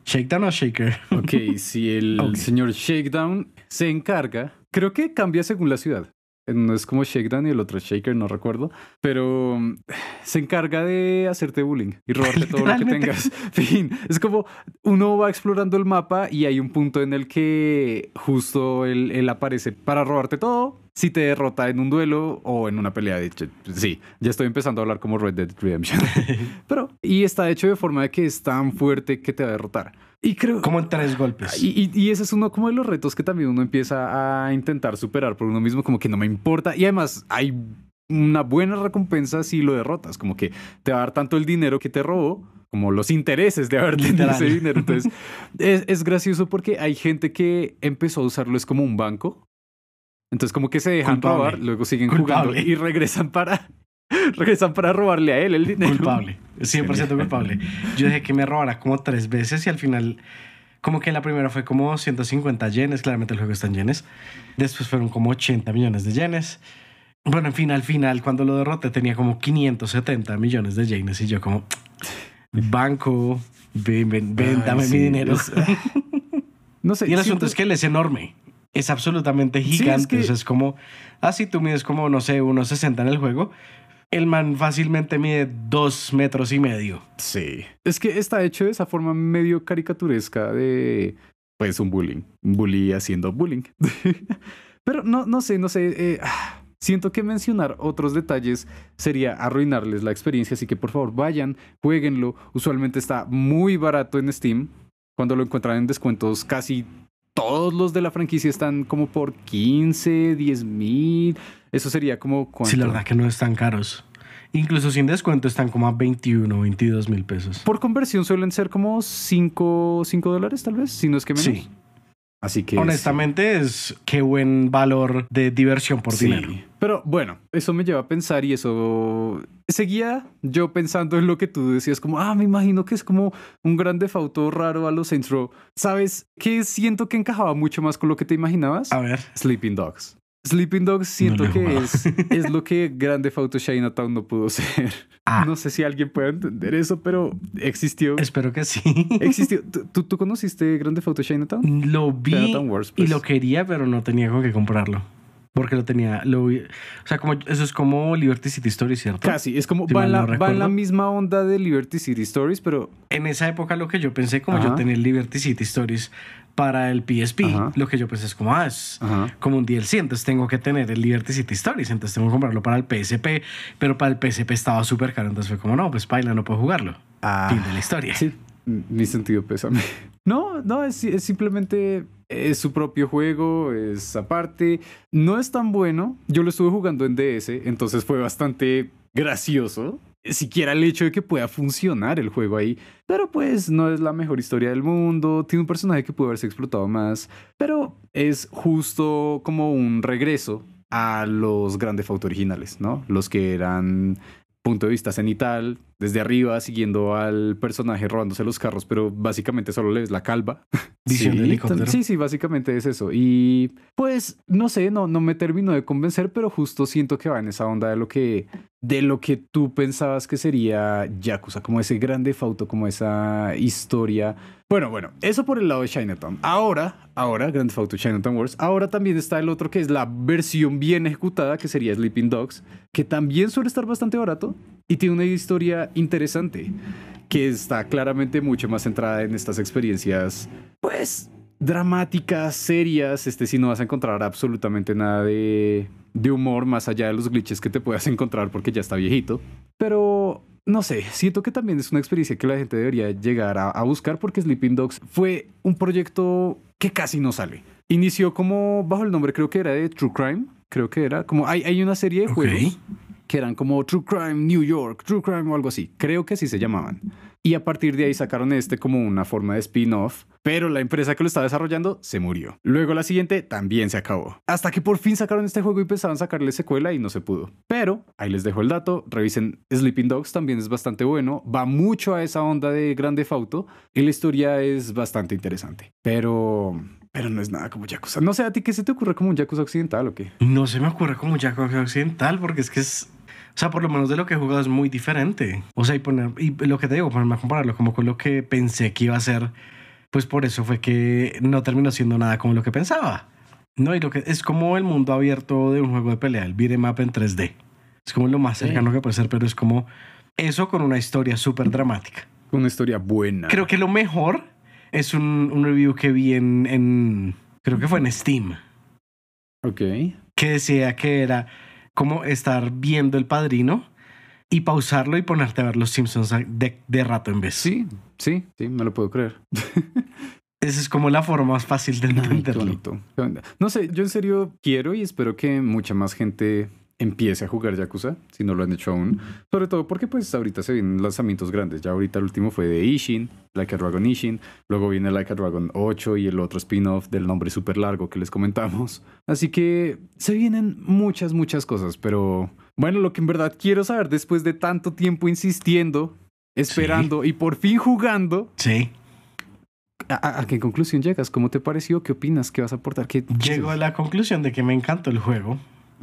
¿Shakedown o Shaker? Ok, si el señor Shakedown se encarga, creo que cambia según la ciudad. No es como Shakedown y el otro Shaker, no recuerdo. Pero mm, se encarga de hacerte bullying y robarte todo lo que tengas. Fin, es como uno va explorando el mapa y hay un punto en el que justo él, él aparece para robarte todo. Si te derrota en un duelo o en una pelea, de hecho, sí, ya estoy empezando a hablar como Red Dead Redemption. Pero, y está hecho de forma de que es tan fuerte que te va a derrotar. Y creo, Como en tres golpes. y, y- y ese es uno como de los retos que también uno empieza a intentar superar por uno mismo, como que no me importa. Y además hay una buena recompensa si lo derrotas, como que te va a dar tanto el dinero que te robó como los intereses de haber tenido ese dinero. Entonces es, es gracioso porque hay gente que empezó a usarlo es como un banco. Entonces como que se dejan Culpable. robar, luego siguen Culpable. jugando y regresan para regresan para robarle a él el dinero. Culpable, 100% culpable. Yo dejé que me robara como tres veces y al final, como que la primera fue como 150 yenes, claramente el juego está en yenes. Después fueron como 80 millones de yenes. Bueno, en fin, al final, cuando lo derroté, tenía como 570 millones de yenes y yo como, banco, ven, ven, ven, Ay, dame sí, mi dinero. es- No sé. Y el asunto es que él es enorme. Es absolutamente es gigante. que- O sea, es como, así tú mides como, no sé, unos 60 en el juego. El man fácilmente mide dos metros y medio. Sí. Es que está hecho de esa forma medio caricaturesca de, pues, un bullying. Un bully haciendo bullying. Pero no, no sé, no sé. eh, ah, siento que mencionar otros detalles sería arruinarles la experiencia, así que por favor vayan, jueguenlo. Usualmente está muy barato en Steam. Cuando lo encuentran en descuentos, casi todos los de la franquicia están como por 15, 10 mil. Eso sería como... Sí, la ¿cuánto? verdad que no están caros. Incluso sin descuento están como a 21 o 22 mil pesos. Por conversión suelen ser como 5 dólares, tal vez, si no es que menos. Sí. Así que. Honestamente es qué buen valor de diversión por sí. dinero. Pero bueno, eso me lleva a pensar y eso. Seguía yo pensando en lo que tú decías, como, ah, me imagino que es como un gran defauto raro a los Saints Row. ¿Sabes qué? Siento que encajaba mucho más con lo que te imaginabas. A ver. Sleeping Dogs. Sleeping Dogs siento que es, es lo que Grande Auto Chinatown no pudo ser. Ah. No sé si alguien puede entender eso, pero existió. Espero que sí. Existió. ¿Tú- ¿Tú, conociste Grande Auto Chinatown? Lo vi Chinatown Wars, y pues. lo quería, pero no tenía con qué comprarlo. Porque lo tenía, lo, o sea, como eso es como Liberty City Stories, ¿cierto? Casi, es como Si va en, la, no va en la misma onda de Liberty City Stories, pero En esa época lo que yo pensé, como Ajá. yo tenía Liberty City Stories para el PSP, Ajá. lo que yo pensé es como, ah, es Ajá. como un DLC, entonces tengo que tener el Liberty City Stories, entonces tengo que comprarlo para el PSP, pero para el PSP estaba súper caro, entonces fue como, no, pues paila, no puedo jugarlo. Ah, Fin de la historia. Sí, mi sentido pésame. No, no, es, es simplemente es su propio juego, es aparte. No es tan bueno. Yo lo estuve jugando en DS, entonces fue bastante gracioso. Siquiera el hecho de que pueda funcionar el juego ahí. Pero pues no es la mejor historia del mundo. Tiene un personaje que pudo haberse explotado más. Pero es justo como un regreso a los grandes Auto originales, ¿no? Los que eran punto de vista cenital, desde arriba, siguiendo al personaje robándose los carros, pero básicamente solo le ves la calva. Visión sí. Sí, sí, básicamente es eso. Y pues, no sé, no, no me terminó de convencer, pero justo siento que va en esa onda de lo que, de lo que tú pensabas que sería Yakuza, como ese grande fauto, como esa historia. Bueno, bueno, eso por el lado de Chinatown. Ahora, ahora, Grand Theft Auto Chinatown Wars, ahora también está el otro que es la versión bien ejecutada, que sería Sleeping Dogs, que también suele estar bastante barato y tiene una historia interesante, que está claramente mucho más centrada en estas experiencias, pues, dramáticas, serias. Este sí no vas a encontrar absolutamente nada de, de humor más allá de los glitches que te puedas encontrar porque ya está viejito. Pero no sé, siento que también es una experiencia que la gente debería llegar a, a buscar porque Sleeping Dogs fue un proyecto que casi no sale. Inició como bajo el nombre, creo que era de True Crime, creo que era como hay, hay una serie de juegos que eran como True Crime New York, True Crime o algo así, creo que así se llamaban. Y a partir de ahí sacaron este como una forma de spin-off, pero la empresa que lo estaba desarrollando se murió. Luego la siguiente también se acabó. Hasta que por fin sacaron este juego y pensaban sacarle secuela y no se pudo. Pero ahí les dejo el dato, revisen Sleeping Dogs, también es bastante bueno, va mucho a esa onda de Grande Fauto y la historia es bastante interesante. Pero... Pero no es nada como Yakuza. No sé, ¿a ti qué se te ocurre como un Yakuza occidental o qué? No se me ocurre como Yakuza Occidental, porque es que es. O sea, por lo menos de lo que he jugado es muy diferente. O sea, y, poner, y lo que te digo, ponerme a compararlo como con lo que pensé que iba a ser, pues por eso fue que no terminó siendo nada como lo que pensaba. No, y lo que es como el mundo abierto de un juego de pelea, el beat'em up en 3D. Es como lo más Sí. cercano que puede ser, pero es como eso con una historia súper dramática. Una historia buena. Creo que lo mejor es un, un review que vi en, en. Creo que fue en Steam. Ok. que decía que era como estar viendo El Padrino y pausarlo y ponerte a ver Los Simpsons de, de rato en vez. Sí, sí, sí, me lo puedo creer. Esa es como la forma más fácil de entenderlo. No sé, yo en serio quiero y espero que mucha más gente empiece a jugar Yakuza, si no lo han hecho aún. Sobre todo porque pues ahorita se vienen lanzamientos grandes. Ya ahorita el último fue de Ishin, Like a Dragon Ishin. Luego viene Like a Dragon 8 y el otro spin-off del nombre súper largo que les comentamos. Así que se vienen muchas, muchas cosas. Pero bueno, lo que en verdad quiero saber después de tanto tiempo insistiendo, esperando y por fin jugando, Sí. ¿A, a- a qué conclusión llegas? ¿Cómo te pareció? ¿Qué opinas? ¿Qué vas a aportar? ¿Qué Llego a la conclusión de que me encantó el juego.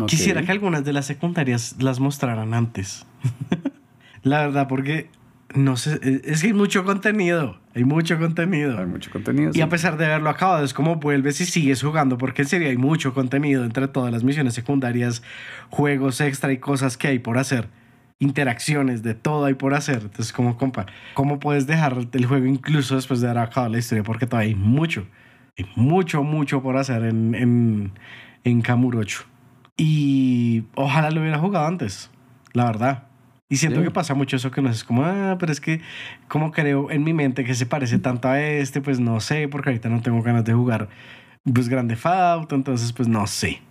Ok. Quisiera que algunas de las secundarias las mostraran antes. la verdad, porque no sé, es que hay mucho contenido. Hay mucho contenido. Hay mucho contenido. Y sí. a pesar de haberlo acabado, es como vuelves y sigues jugando, porque en serio hay mucho contenido entre todas las misiones secundarias, juegos extra y cosas que hay por hacer, interacciones, de todo hay por hacer. Entonces, como compa, ¿cómo puedes dejar el juego incluso después de haber acabado la historia? Porque todavía hay mucho, hay mucho, mucho por hacer en, en, en Kamurocho. Y ojalá lo hubiera jugado antes, la verdad. Y siento Sí. que pasa mucho eso que no es como, ah, pero es que como creo en mi mente que se parece tanto a este, pues no sé, porque ahorita no tengo ganas de jugar pues Grande Auto, entonces pues no sé.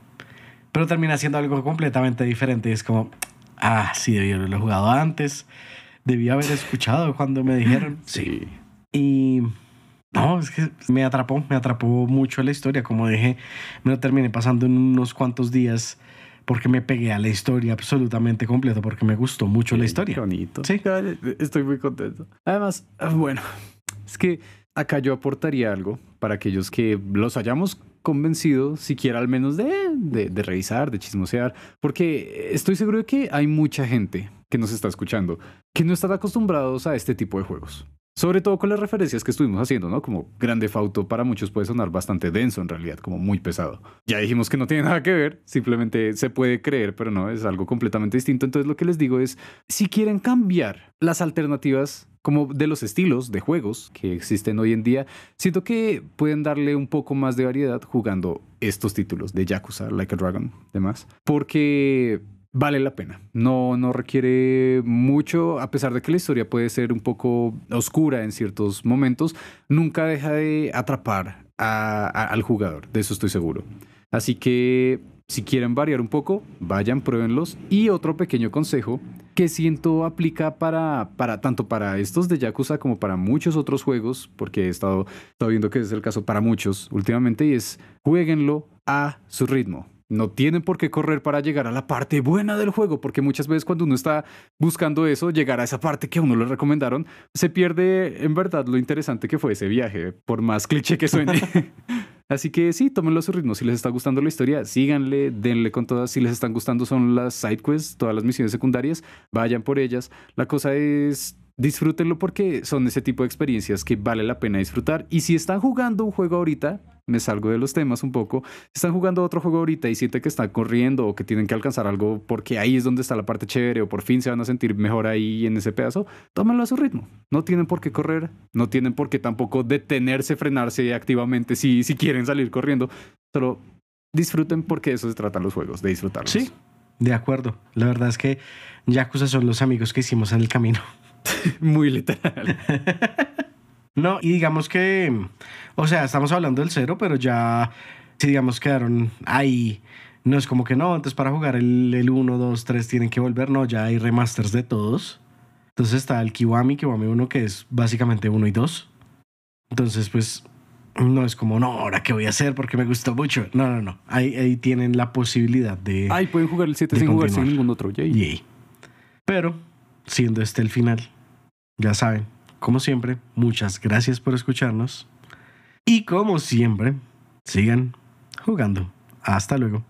Pero termina siendo algo completamente diferente y es como, ah, sí, debí haberlo jugado antes, debí haber escuchado cuando me dijeron. Sí. Y no, es que me atrapó, me atrapó mucho la historia, como dije, me lo terminé pasando en unos cuantos días porque me pegué a la historia absolutamente completo, porque me gustó mucho la Qué historia. bonito. Sí. Estoy muy contento. Además, ah, bueno, es que acá yo aportaría algo para aquellos que los hayamos convencido, siquiera al menos de, de, de revisar, de chismosear, porque estoy seguro de que hay mucha gente que nos está escuchando que no están acostumbrados a este tipo de juegos. Sobre todo con las referencias que estuvimos haciendo, ¿no? Como Grande Fauto para muchos puede sonar bastante denso en realidad, como muy pesado. Ya dijimos que no tiene nada que ver, simplemente se puede creer, pero no, es algo completamente distinto. Entonces lo que les digo es, si quieren cambiar las alternativas como de los estilos de juegos que existen hoy en día, siento que pueden darle un poco más de variedad jugando estos títulos de Yakuza, Like a Dragon, demás, porque vale la pena. No, no requiere mucho, a pesar de que la historia puede ser un poco oscura en ciertos momentos, nunca deja de atrapar al jugador, de eso estoy seguro. Así que si quieren variar un poco, vayan, pruébenlos. Y otro pequeño consejo que siento aplica para, para tanto para estos de Yakuza como para muchos otros juegos, porque he estado, estado viendo que es el caso para muchos últimamente, y es jueguenlo a su ritmo. No tienen por qué correr para llegar a la parte buena del juego, porque muchas veces cuando uno está buscando eso, llegar a esa parte que a uno le recomendaron, se pierde en verdad lo interesante que fue ese viaje, por más cliché que suene. Así que sí, tómenlo a su ritmo. Si les está gustando la historia, síganle, denle con todas. Si les están gustando son las side quests, todas las misiones secundarias, vayan por ellas. La cosa es disfrútenlo porque son ese tipo de experiencias que vale la pena disfrutar. Y si están jugando un juego ahorita, me salgo de los temas un poco, están jugando otro juego ahorita y sienten que están corriendo o que tienen que alcanzar algo porque ahí es donde está la parte chévere o por fin se van a sentir mejor ahí en ese pedazo, tómenlo a su ritmo. No tienen por qué correr, no tienen por qué tampoco detenerse, frenarse activamente si, si quieren salir corriendo. Solo disfruten porque eso se trata los juegos, de disfrutarlos. Sí, de acuerdo. La verdad es que Yakuza son los amigos que hicimos en el camino. Muy literal. no, y digamos que, o sea, estamos hablando del cero, pero ya, si digamos quedaron ahí, no es como que no, entonces para jugar el, el 1, 2, 3 tienen que volver, no, ya hay remasters de todos. Entonces está el Kiwami, Kiwami 1, que es básicamente 1 y 2. Entonces, pues, no es como, no, ahora qué voy a hacer porque me gustó mucho. No, no, no. Ahí, ahí tienen la posibilidad de. Ahí pueden jugar el 7 sin jugar sin ningún otro. Yay. Pero, siendo este el final, ya saben, como siempre, muchas gracias por escucharnos. Y como siempre, sigan jugando. Hasta luego.